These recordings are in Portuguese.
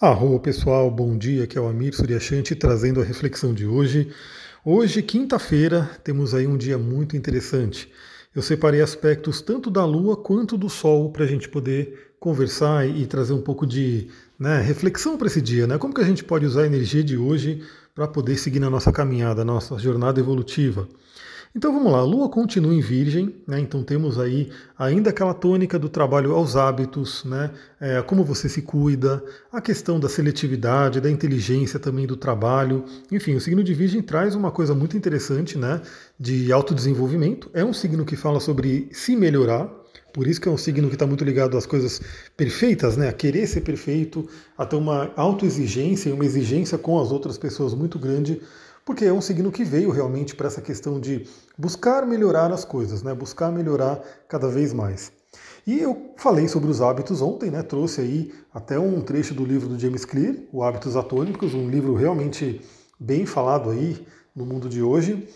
Arro pessoal, bom dia, aqui é o Amir Suryashanti trazendo a reflexão de hoje. Hoje, quinta-feira, temos aí um dia muito interessante. Eu separei aspectos tanto da Lua quanto do Sol para a gente poder conversar e trazer um pouco de né, reflexão para esse dia, né? Como que a gente pode usar a energia de hoje para poder seguir na nossa caminhada, nossa jornada evolutiva. Então vamos lá, a Lua continua em Virgem, né? então temos aí ainda aquela tônica do trabalho aos hábitos, né? É, como você se cuida, a questão da seletividade, da inteligência também do trabalho. Enfim, o signo de Virgem traz uma coisa muito interessante né? de autodesenvolvimento. É um signo que fala sobre se melhorar, por isso que é um signo que está muito ligado às coisas perfeitas, né? a querer ser perfeito, a ter uma autoexigência e uma exigência com as outras pessoas muito grande porque é um signo que veio realmente para essa questão de buscar melhorar as coisas, né? buscar melhorar cada vez mais. E eu falei sobre os hábitos ontem, né? trouxe aí até um trecho do livro do James Clear, O Hábitos Atômicos, um livro realmente bem falado aí no mundo de hoje.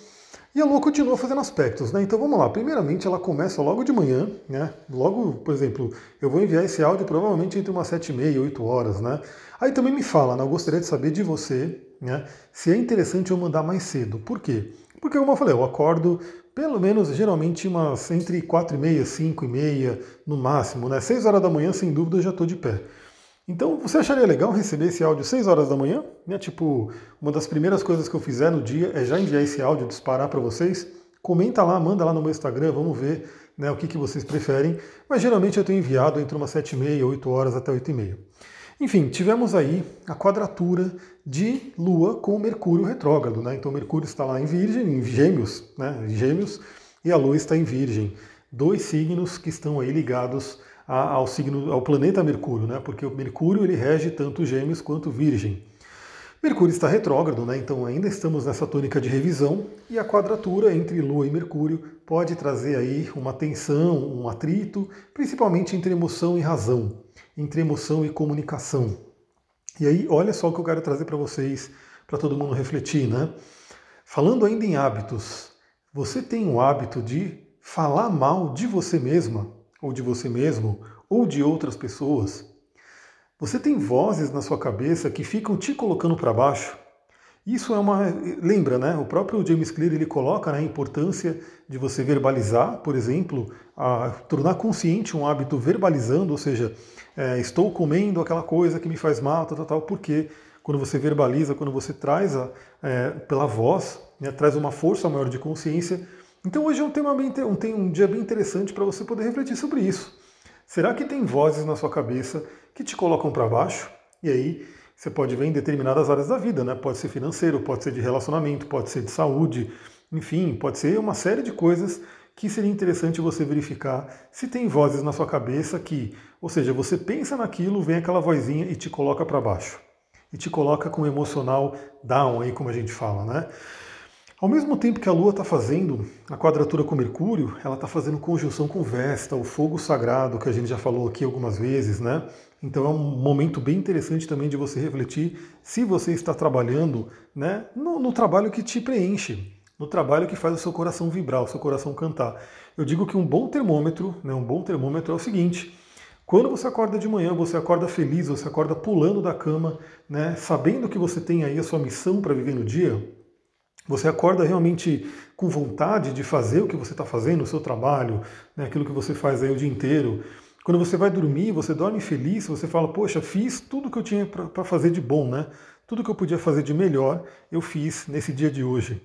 E a Lua continua fazendo aspectos, né? Então vamos lá. Primeiramente, ela começa logo de manhã, né? Logo, por exemplo, eu vou enviar esse áudio provavelmente entre umas sete e meia, oito horas, né? Aí também me fala, né? Eu gostaria de saber de você, né? Se é interessante eu mandar mais cedo. Por quê? Porque, como eu falei, eu acordo pelo menos, geralmente, umas entre 4 e meia, 5 e meia, no máximo, né? 6 horas da manhã, sem dúvida, eu já estou de pé. Então, você acharia legal receber esse áudio 6 horas da manhã? Né? Tipo, uma das primeiras coisas que eu fizer no dia é já enviar esse áudio, disparar para vocês. Comenta lá, manda lá no meu Instagram, vamos ver né, o que, que vocês preferem. Mas geralmente eu tenho enviado entre umas 7 e meia, 8 horas até 8 e meia. Enfim, tivemos aí a quadratura de Lua com Mercúrio retrógrado, né? Então Mercúrio está lá em Virgem, em Gêmeos, né? Em Gêmeos, e a Lua está em Virgem. Dois signos que estão aí ligados ao signo, ao planeta Mercúrio, né? Porque o Mercúrio ele rege tanto Gêmeos quanto Virgem. Mercúrio está retrógrado, né? então ainda estamos nessa tônica de revisão e a quadratura entre Lua e Mercúrio pode trazer aí uma tensão, um atrito, principalmente entre emoção e razão entre emoção e comunicação. E aí, olha só o que eu quero trazer para vocês, para todo mundo refletir, né? Falando ainda em hábitos, você tem o hábito de falar mal de você mesma, ou de você mesmo, ou de outras pessoas? Você tem vozes na sua cabeça que ficam te colocando para baixo? Isso é uma. Lembra, né? O próprio James Clear ele coloca né, a importância de você verbalizar, por exemplo, a tornar consciente um hábito verbalizando, ou seja, é, estou comendo aquela coisa que me faz mal, tal, tal, tal, porque quando você verbaliza, quando você traz a, é, pela voz, né, traz uma força maior de consciência. Então hoje é um, tema bem, um, tem um dia bem interessante para você poder refletir sobre isso. Será que tem vozes na sua cabeça que te colocam para baixo? E aí você pode ver em determinadas áreas da vida, né? Pode ser financeiro, pode ser de relacionamento, pode ser de saúde, enfim, pode ser uma série de coisas que seria interessante você verificar se tem vozes na sua cabeça que, ou seja, você pensa naquilo, vem aquela vozinha e te coloca para baixo. E te coloca com o emocional down aí, como a gente fala, né? Ao mesmo tempo que a Lua está fazendo a quadratura com Mercúrio, ela está fazendo conjunção com Vesta, o fogo sagrado, que a gente já falou aqui algumas vezes, né? Então é um momento bem interessante também de você refletir se você está trabalhando né, no, no trabalho que te preenche, no trabalho que faz o seu coração vibrar, o seu coração cantar. Eu digo que um bom termômetro, né, um bom termômetro é o seguinte: quando você acorda de manhã, você acorda feliz, você acorda pulando da cama, né, sabendo que você tem aí a sua missão para viver no dia, você acorda realmente com vontade de fazer o que você está fazendo, o seu trabalho, né, aquilo que você faz aí o dia inteiro. Quando você vai dormir, você dorme feliz, você fala, poxa, fiz tudo que eu tinha para fazer de bom, né? Tudo que eu podia fazer de melhor, eu fiz nesse dia de hoje.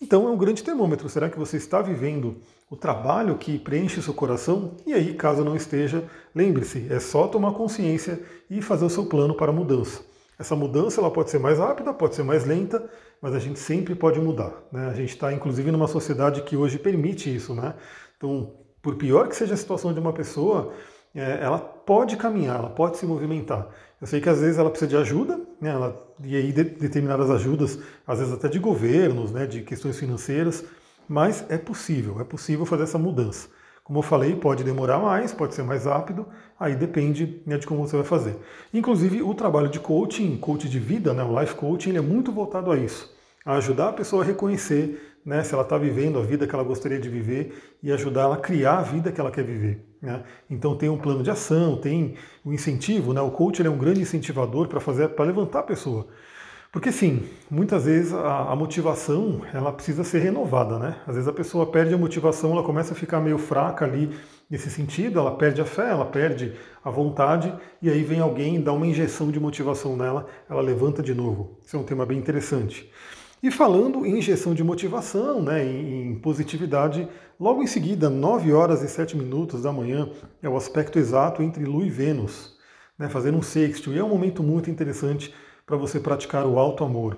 Então é um grande termômetro. Será que você está vivendo o trabalho que preenche o seu coração? E aí, caso não esteja, lembre-se, é só tomar consciência e fazer o seu plano para a mudança. Essa mudança ela pode ser mais rápida, pode ser mais lenta, mas a gente sempre pode mudar. Né? A gente está, inclusive, numa sociedade que hoje permite isso. Né? Então, por pior que seja a situação de uma pessoa, é, ela pode caminhar, ela pode se movimentar. Eu sei que às vezes ela precisa de ajuda, né? ela, e aí de, determinadas ajudas, às vezes até de governos, né? de questões financeiras, mas é possível, é possível fazer essa mudança. Como eu falei, pode demorar mais, pode ser mais rápido, aí depende né, de como você vai fazer. Inclusive, o trabalho de coaching, coach de vida, né, o life coaching, ele é muito voltado a isso. a ajudar a pessoa a reconhecer né, se ela está vivendo a vida que ela gostaria de viver e ajudar ela a criar a vida que ela quer viver. Né? Então tem um plano de ação, tem o um incentivo, né? o coach é um grande incentivador para fazer, para levantar a pessoa. Porque sim, muitas vezes a, a, motivação ela precisa ser renovada, né? Às vezes a pessoa perde a motivação, ela começa a ficar meio fraca ali nesse sentido, ela perde a fé, ela perde a vontade, e aí vem alguém dá uma injeção de motivação nela, ela levanta de novo. Isso é um tema bem interessante. E falando em injeção de motivação, né, em positividade, logo em seguida, 9 horas e 7 minutos da manhã, é o aspecto exato entre Lua e Vênus, né, fazendo um sexto, e é um momento muito interessante para você praticar o alto amor.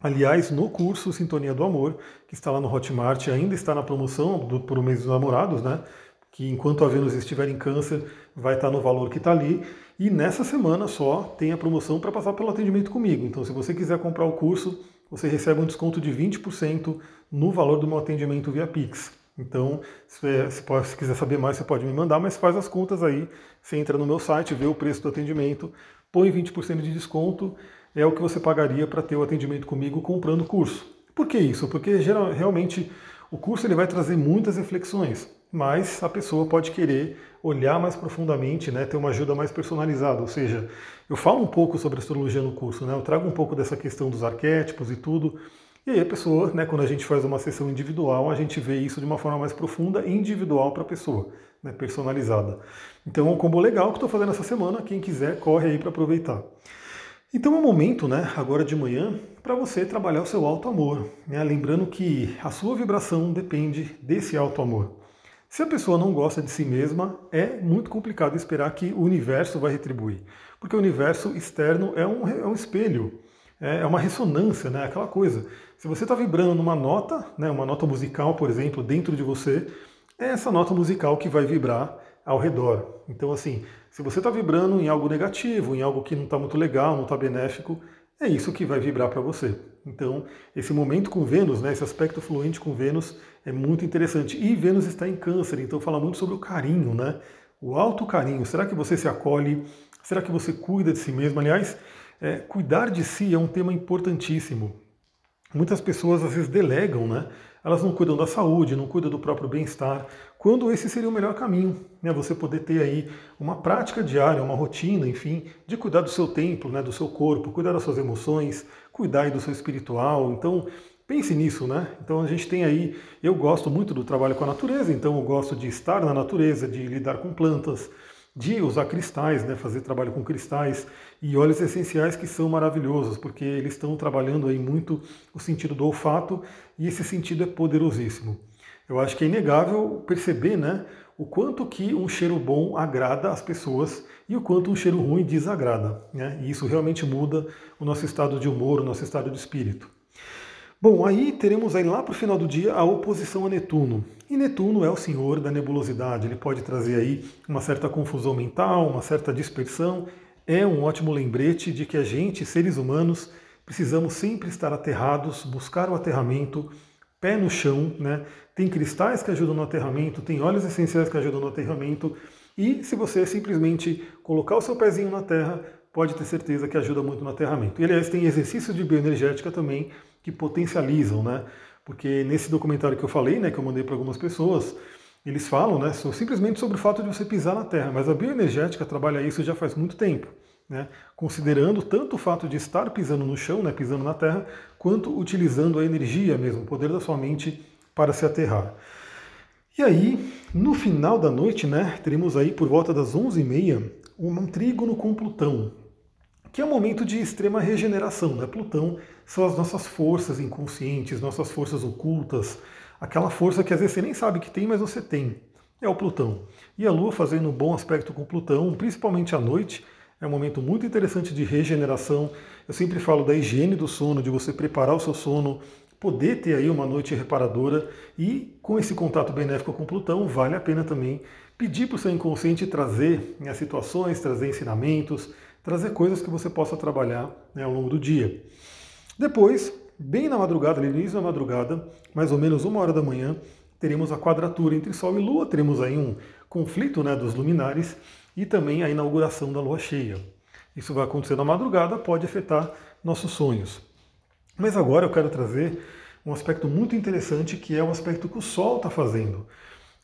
Aliás, no curso Sintonia do Amor, que está lá no Hotmart, ainda está na promoção do, por o mês dos namorados, né? Que enquanto a Vênus estiver em câncer, vai estar no valor que está ali. E nessa semana só tem a promoção para passar pelo atendimento comigo. Então, se você quiser comprar o curso, você recebe um desconto de 20% no valor do meu atendimento via Pix. Então, se, pode, se, quiser saber mais, você pode me mandar, mas faz as contas aí. Você entra no meu site, vê o preço do atendimento, põe 20% de desconto, é o que você pagaria para ter o atendimento comigo comprando o curso. Por que isso? Porque geral, realmente o curso ele vai trazer muitas reflexões, mas a pessoa pode querer olhar mais profundamente, né, ter uma ajuda mais personalizada. Ou seja, eu falo um pouco sobre astrologia no curso, né, eu trago um pouco dessa questão dos arquétipos e tudo. E aí a pessoa, né, quando a gente faz uma sessão individual, a gente vê isso de uma forma mais profunda e individual para a pessoa né, personalizada. Então é um combo legal que estou fazendo essa semana. Quem quiser, corre aí para aproveitar. Então é um momento, né, agora de manhã, para você trabalhar o seu alto amor. Né? Lembrando que a sua vibração depende desse alto amor. Se a pessoa não gosta de si mesma, é muito complicado esperar que o universo vai retribuir. Porque o universo externo é um, é um espelho, é, é uma ressonância, né? aquela coisa. Se você está vibrando numa nota, né, uma nota musical, por exemplo, dentro de você, é essa nota musical que vai vibrar ao redor. Então, assim, se você está vibrando em algo negativo, em algo que não está muito legal, não está benéfico, é isso que vai vibrar para você. Então, esse momento com Vênus, né, esse aspecto fluente com Vênus é muito interessante. E Vênus está em câncer, então fala muito sobre o carinho, né? O alto carinho. Será que você se acolhe? Será que você cuida de si mesmo? Aliás, é, cuidar de si é um tema importantíssimo. Muitas pessoas às vezes delegam, né? elas não cuidam da saúde, não cuidam do próprio bem-estar, quando esse seria o melhor caminho, né? Você poder ter aí uma prática diária, uma rotina, enfim, de cuidar do seu templo, né? do seu corpo, cuidar das suas emoções, cuidar do seu espiritual. Então, pense nisso, né? Então a gente tem aí, eu gosto muito do trabalho com a natureza, então eu gosto de estar na natureza, de lidar com plantas, de usar cristais, né, fazer trabalho com cristais e óleos essenciais que são maravilhosos, porque eles estão trabalhando aí muito o sentido do olfato e esse sentido é poderosíssimo. Eu acho que é inegável perceber, né, o quanto que um cheiro bom agrada as pessoas e o quanto um cheiro ruim desagrada, né? E isso realmente muda o nosso estado de humor, o nosso estado de espírito. Bom, aí teremos aí lá para o final do dia a oposição a Netuno. E Netuno é o senhor da nebulosidade, ele pode trazer aí uma certa confusão mental, uma certa dispersão. É um ótimo lembrete de que a gente, seres humanos, precisamos sempre estar aterrados, buscar o aterramento, pé no chão, né? Tem cristais que ajudam no aterramento, tem óleos essenciais que ajudam no aterramento. E se você simplesmente colocar o seu pezinho na terra, pode ter certeza que ajuda muito no aterramento. E aliás, tem exercícios de bioenergética também que potencializam, né? Porque nesse documentário que eu falei, né, que eu mandei para algumas pessoas, eles falam, né, simplesmente sobre o fato de você pisar na Terra, mas a bioenergética trabalha isso já faz muito tempo, né, considerando tanto o fato de estar pisando no chão, né, pisando na Terra, quanto utilizando a energia mesmo, o poder da sua mente para se aterrar. E aí, no final da noite, né, teremos aí por volta das 11h30 um trígono com Plutão, que é um momento de extrema regeneração. Né? Plutão são as nossas forças inconscientes, nossas forças ocultas, aquela força que às vezes você nem sabe que tem, mas você tem. É o Plutão. E a Lua fazendo um bom aspecto com Plutão, principalmente à noite, é um momento muito interessante de regeneração. Eu sempre falo da higiene do sono, de você preparar o seu sono, poder ter aí uma noite reparadora e com esse contato benéfico com Plutão, vale a pena também pedir para o seu inconsciente trazer né, situações, trazer ensinamentos, trazer coisas que você possa trabalhar né, ao longo do dia. Depois, bem na madrugada, no início da madrugada, mais ou menos uma hora da manhã, teremos a quadratura entre Sol e Lua, teremos aí um conflito né, dos luminares e também a inauguração da Lua cheia. Isso vai acontecer na madrugada, pode afetar nossos sonhos. Mas agora eu quero trazer um aspecto muito interessante que é o aspecto que o Sol está fazendo.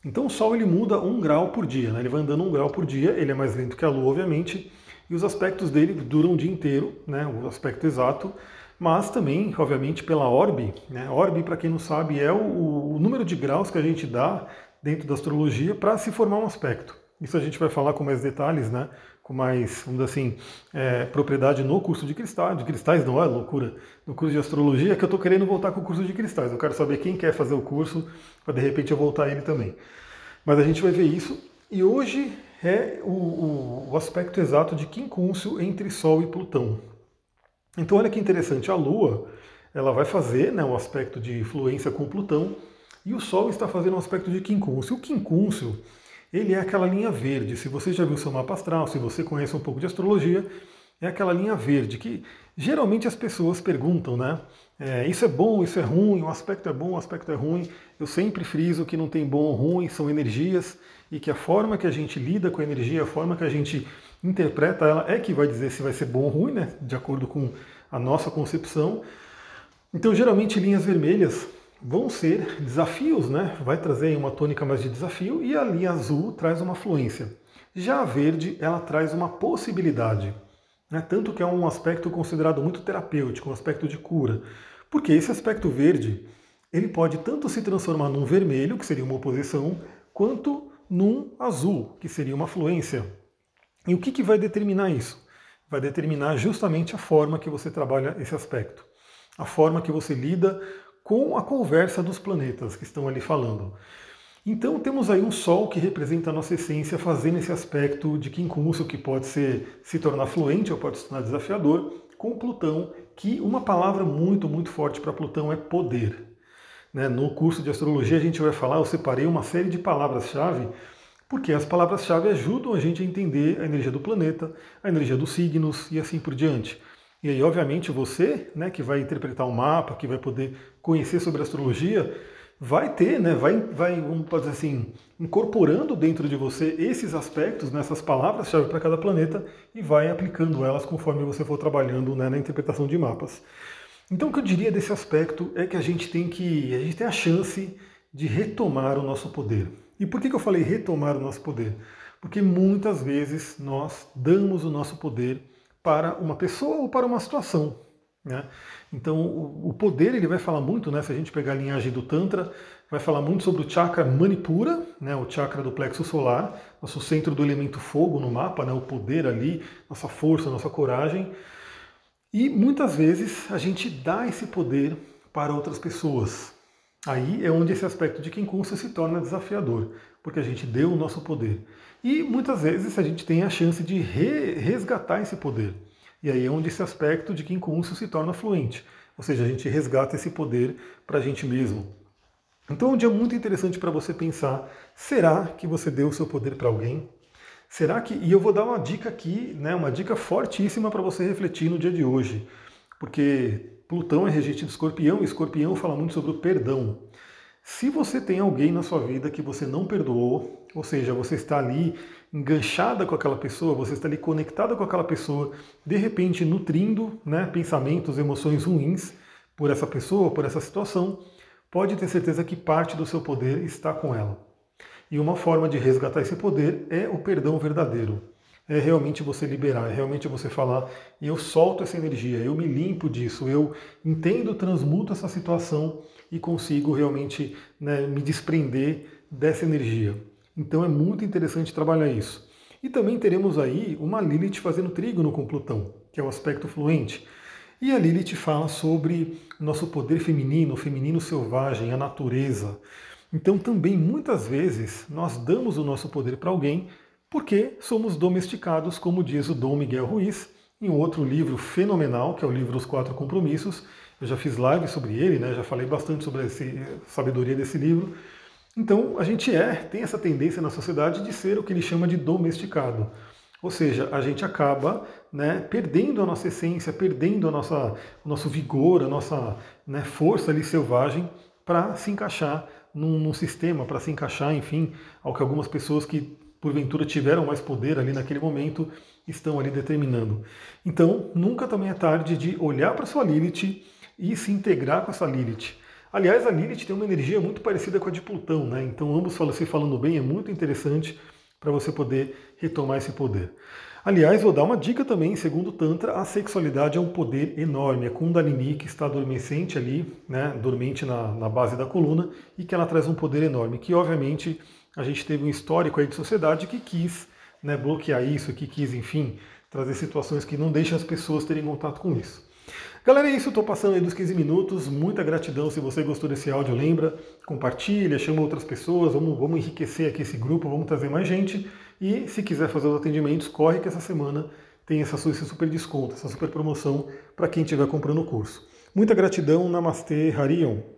Então o Sol ele muda um grau por dia, né? ele vai andando um grau por dia, ele é mais lento que a Lua, obviamente, e os aspectos dele duram o dia inteiro, né? o aspecto exato, mas também, obviamente, pela orbe. Né? Orbe, para quem não sabe, é o, o número de graus que a gente dá dentro da astrologia para se formar um aspecto. Isso a gente vai falar com mais detalhes, né? com mais, vamos dizer assim, é, propriedade no curso de cristais, de cristais não é loucura, no curso de astrologia, que eu estou querendo voltar com o curso de cristais. Eu quero saber quem quer fazer o curso, para de repente eu voltar ele também. Mas a gente vai ver isso. E hoje é o, o, o aspecto exato de quincúncio entre Sol e Plutão. Então olha que interessante, a Lua ela vai fazer né, um aspecto de influência com Plutão e o Sol está fazendo um aspecto de quincúncio. O quincúncio ele é aquela linha verde. Se você já viu seu mapa astral, se você conhece um pouco de astrologia, é aquela linha verde que geralmente as pessoas perguntam, né? É, isso é bom, isso é ruim, o aspecto é bom, o aspecto é ruim. Eu sempre friso que não tem bom ou ruim, são energias e que a forma que a gente lida com a energia, a forma que a gente interpreta ela é que vai dizer se vai ser bom ou ruim, né? De acordo com a nossa concepção. Então, geralmente, linhas vermelhas vão ser desafios, né? Vai trazer uma tônica mais de desafio e a linha azul traz uma fluência. Já a verde, ela traz uma possibilidade. Né? Tanto que é um aspecto considerado muito terapêutico, um aspecto de cura. Porque esse aspecto verde, ele pode tanto se transformar num vermelho, que seria uma oposição, quanto num azul, que seria uma fluência. E o que, que vai determinar isso? Vai determinar justamente a forma que você trabalha esse aspecto. A forma que você lida com a conversa dos planetas que estão ali falando. Então temos aí um Sol que representa a nossa essência, fazendo esse aspecto de quincúncio que pode ser, se tornar fluente ou pode se tornar desafiador, com Plutão, que uma palavra muito, muito forte para Plutão é poder. Né? No curso de astrologia a gente vai falar, eu separei uma série de palavras-chave, porque as palavras-chave ajudam a gente a entender a energia do planeta, a energia dos signos e assim por diante. E aí, obviamente, você, né, que vai interpretar o um mapa, que vai poder conhecer sobre astrologia, vai ter, né, vai, vai, vamos dizer assim, incorporando dentro de você esses aspectos, nessas né, palavras-chave para cada planeta e vai aplicando elas conforme você for trabalhando né, na interpretação de mapas. Então, o que eu diria desse aspecto é que a gente tem que, a gente tem a chance de retomar o nosso poder. E por que, que eu falei retomar o nosso poder? Porque muitas vezes nós damos o nosso poder para uma pessoa ou para uma situação. Né? Então, o, poder ele vai falar muito, né, se a gente pegar a linhagem do Tantra, vai falar muito sobre o chakra Manipura, né, o chakra do plexo solar, nosso centro do elemento fogo no mapa, né, o poder ali, nossa força, nossa coragem. E muitas vezes a gente dá esse poder para outras pessoas. Aí é onde esse aspecto de quincúncio se torna desafiador, porque a gente deu o nosso poder. E muitas vezes a gente tem a chance de re resgatar esse poder. E aí é onde esse aspecto de quincúncio se torna fluente. Ou seja, a gente resgata esse poder para a gente mesmo. Então é um dia muito interessante para você pensar: será que você deu o seu poder para alguém? Será que. E eu vou dar uma dica aqui, né, uma dica fortíssima para você refletir no dia de hoje. Porque Plutão é regente de escorpião e escorpião fala muito sobre o perdão. Se você tem alguém na sua vida que você não perdoou, ou seja, você está ali enganchada com aquela pessoa, você está ali conectada com aquela pessoa, de repente nutrindo né, pensamentos, emoções ruins por essa pessoa, por essa situação, pode ter certeza que parte do seu poder está com ela. E uma forma de resgatar esse poder é o perdão verdadeiro. É realmente você liberar, é realmente você falar, eu solto essa energia, eu me limpo disso, eu entendo, transmuto essa situação e consigo realmente né, me desprender dessa energia. Então é muito interessante trabalhar isso. E também teremos aí uma Lilith fazendo trígono com Plutão, que é o aspecto fluente. E a Lilith fala sobre nosso poder feminino, o feminino selvagem, a natureza. Então também muitas vezes nós damos o nosso poder para alguém porque somos domesticados, como diz o Dom Miguel Ruiz, em outro livro fenomenal, que é o livro Os Quatro Compromissos, eu já fiz live sobre ele, né? já falei bastante sobre a sabedoria desse livro. Então, a gente é, tem essa tendência na sociedade de ser o que ele chama de domesticado. Ou seja, a gente acaba né, perdendo a nossa essência, perdendo a nossa, o nosso vigor, a nossa né, força ali selvagem para se encaixar num, num sistema, para se encaixar, enfim, ao que algumas pessoas que porventura tiveram mais poder ali naquele momento estão ali determinando. Então, nunca também é tarde de olhar para sua Lilith e se integrar com essa Lilith. Aliás, a Lilith tem uma energia muito parecida com a de Plutão, né? Então, ambos se falando bem é muito interessante para você poder retomar esse poder. Aliás, vou dar uma dica também, segundo o Tantra, a sexualidade é um poder enorme. A Kundalini que está adormecente ali, né, dormente na, na base da coluna, e que ela traz um poder enorme, que obviamente a gente teve um histórico aí de sociedade que quis né, bloquear isso, que quis, enfim, trazer situações que não deixam as pessoas terem contato com isso. Galera, é isso, estou passando aí dos 15 minutos. Muita gratidão se você gostou desse áudio, lembra, compartilha, chama outras pessoas, vamos, vamos enriquecer aqui esse grupo, vamos trazer mais gente. E se quiser fazer os atendimentos, corre que essa semana tem essa, esse super desconto, essa super promoção para quem estiver comprando o curso. Muita gratidão, Namastê, Harion.